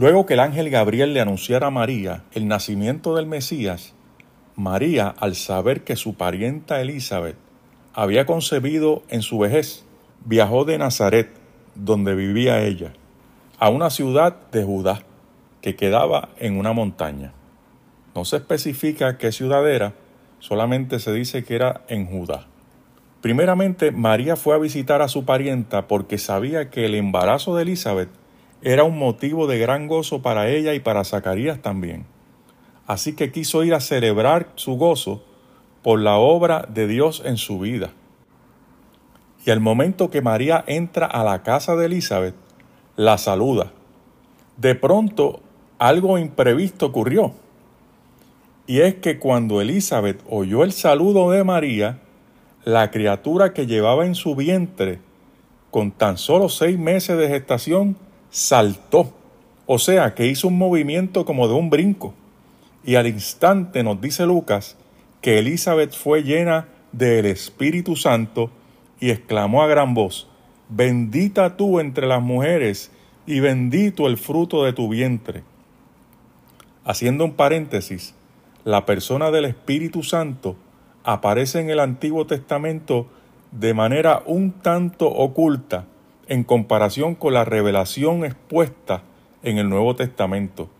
Luego que el ángel Gabriel le anunciara a María el nacimiento del Mesías, María, al saber que su parienta Elizabeth había concebido en su vejez, viajó de Nazaret, donde vivía ella, a una ciudad de Judá que quedaba en una montaña. No se especifica qué ciudad era, solamente se dice que era en Judá. Primeramente, María fue a visitar a su parienta porque sabía que el embarazo de Elizabeth era un motivo de gran gozo para ella y para Zacarías también. Así que quiso ir a celebrar su gozo por la obra de Dios en su vida. Y al momento que María entra a la casa de Elizabeth, la saluda. De pronto, algo imprevisto ocurrió. Y es que cuando Elizabeth oyó el saludo de María, la criatura que llevaba en su vientre, con tan solo seis meses de gestación, saltó, o sea, que hizo un movimiento como de un brinco. Y al instante nos dice Lucas que Elizabeth fue llena del Espíritu Santo y exclamó a gran voz, Bendita tú entre las mujeres y bendito el fruto de tu vientre. Haciendo un paréntesis, la persona del Espíritu Santo aparece en el Antiguo Testamento de manera un tanto oculta en comparación con la revelación expuesta en el Nuevo Testamento.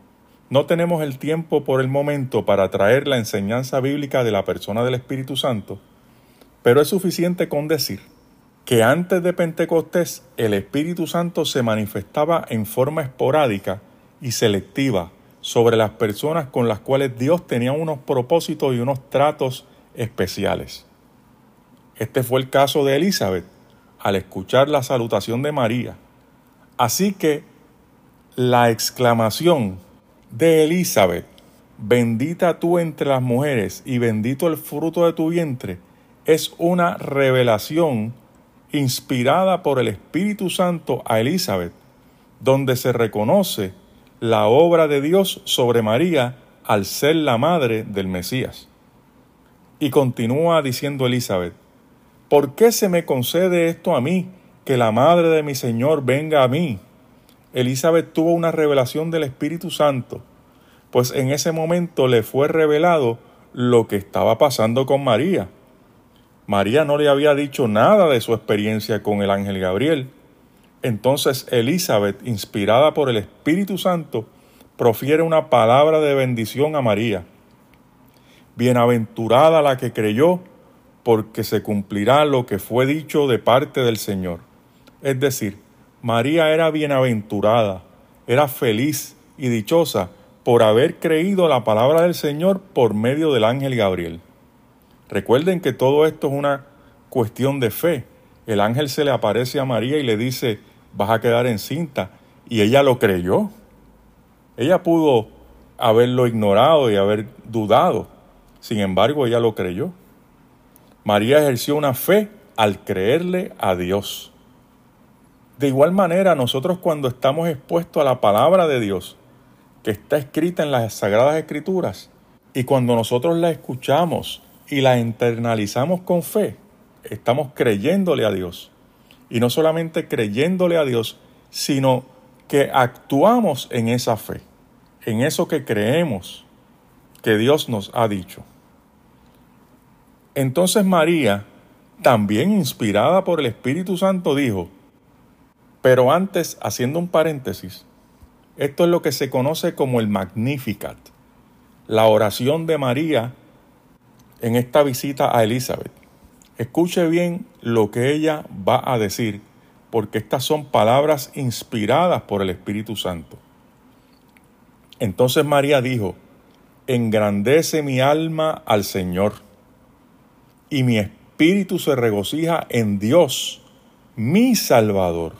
No tenemos el tiempo por el momento para traer la enseñanza bíblica de la persona del Espíritu Santo, pero es suficiente con decir que antes de Pentecostés el Espíritu Santo se manifestaba en forma esporádica y selectiva sobre las personas con las cuales Dios tenía unos propósitos y unos tratos especiales. Este fue el caso de Elizabeth, al escuchar la salutación de María. Así que la exclamación de Elizabeth, bendita tú entre las mujeres y bendito el fruto de tu vientre, es una revelación inspirada por el Espíritu Santo a Elizabeth, donde se reconoce la obra de Dios sobre María al ser la madre del Mesías. Y continúa diciendo Elizabeth, ¿por qué se me concede esto a mí, que la madre de mi Señor venga a mí? Elizabeth tuvo una revelación del Espíritu Santo, pues en ese momento le fue revelado lo que estaba pasando con María. María no le había dicho nada de su experiencia con el ángel Gabriel. Entonces Elizabeth, inspirada por el Espíritu Santo, profiere una palabra de bendición a María. Bienaventurada la que creyó, porque se cumplirá lo que fue dicho de parte del Señor. Es decir, María era bienaventurada, era feliz y dichosa por haber creído la palabra del Señor por medio del ángel Gabriel. Recuerden que todo esto es una cuestión de fe. El ángel se le aparece a María y le dice, vas a quedar encinta. Y ella lo creyó. Ella pudo haberlo ignorado y haber dudado. Sin embargo, ella lo creyó. María ejerció una fe al creerle a Dios. De igual manera, nosotros cuando estamos expuestos a la palabra de Dios, que está escrita en las Sagradas Escrituras, y cuando nosotros la escuchamos y la internalizamos con fe, estamos creyéndole a Dios. Y no solamente creyéndole a Dios, sino que actuamos en esa fe, en eso que creemos que Dios nos ha dicho. Entonces María, también inspirada por el Espíritu Santo, dijo, pero antes, haciendo un paréntesis, esto es lo que se conoce como el Magnificat, la oración de María en esta visita a Elizabeth. Escuche bien lo que ella va a decir, porque estas son palabras inspiradas por el Espíritu Santo. Entonces María dijo, engrandece mi alma al Señor y mi espíritu se regocija en Dios, mi Salvador,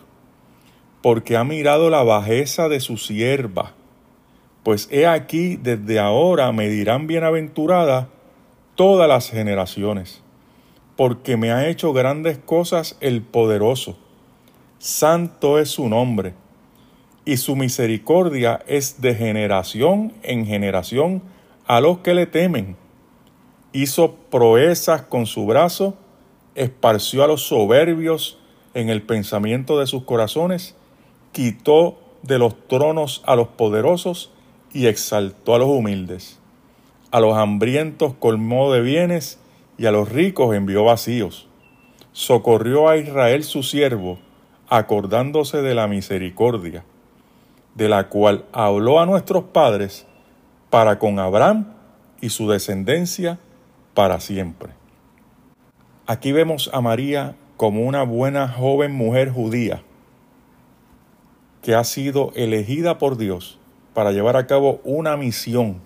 porque ha mirado la bajeza de su sierva. Pues he aquí, desde ahora me dirán bienaventurada todas las generaciones, porque me ha hecho grandes cosas el poderoso. Santo es su nombre, y su misericordia es de generación en generación a los que le temen hizo proezas con su brazo, esparció a los soberbios en el pensamiento de sus corazones, quitó de los tronos a los poderosos y exaltó a los humildes. A los hambrientos colmó de bienes y a los ricos envió vacíos. Socorrió a Israel su siervo, acordándose de la misericordia, de la cual habló a nuestros padres para con Abraham y su descendencia para siempre. Aquí vemos a María como una buena joven mujer judía que ha sido elegida por Dios para llevar a cabo una misión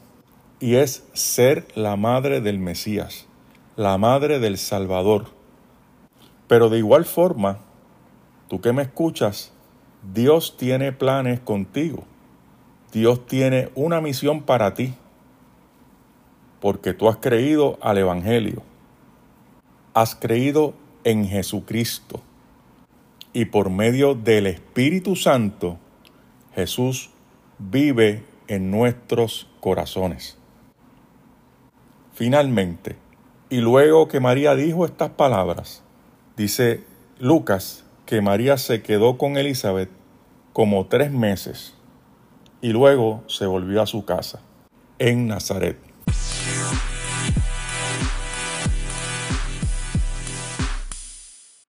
y es ser la madre del Mesías, la madre del Salvador. Pero de igual forma, tú que me escuchas, Dios tiene planes contigo. Dios tiene una misión para ti, porque tú has creído al Evangelio, has creído en Jesucristo, y por medio del Espíritu Santo, Jesús vive en nuestros corazones. Finalmente, y luego que María dijo estas palabras, dice Lucas que María se quedó con Elizabeth como tres meses y luego se volvió a su casa en Nazaret.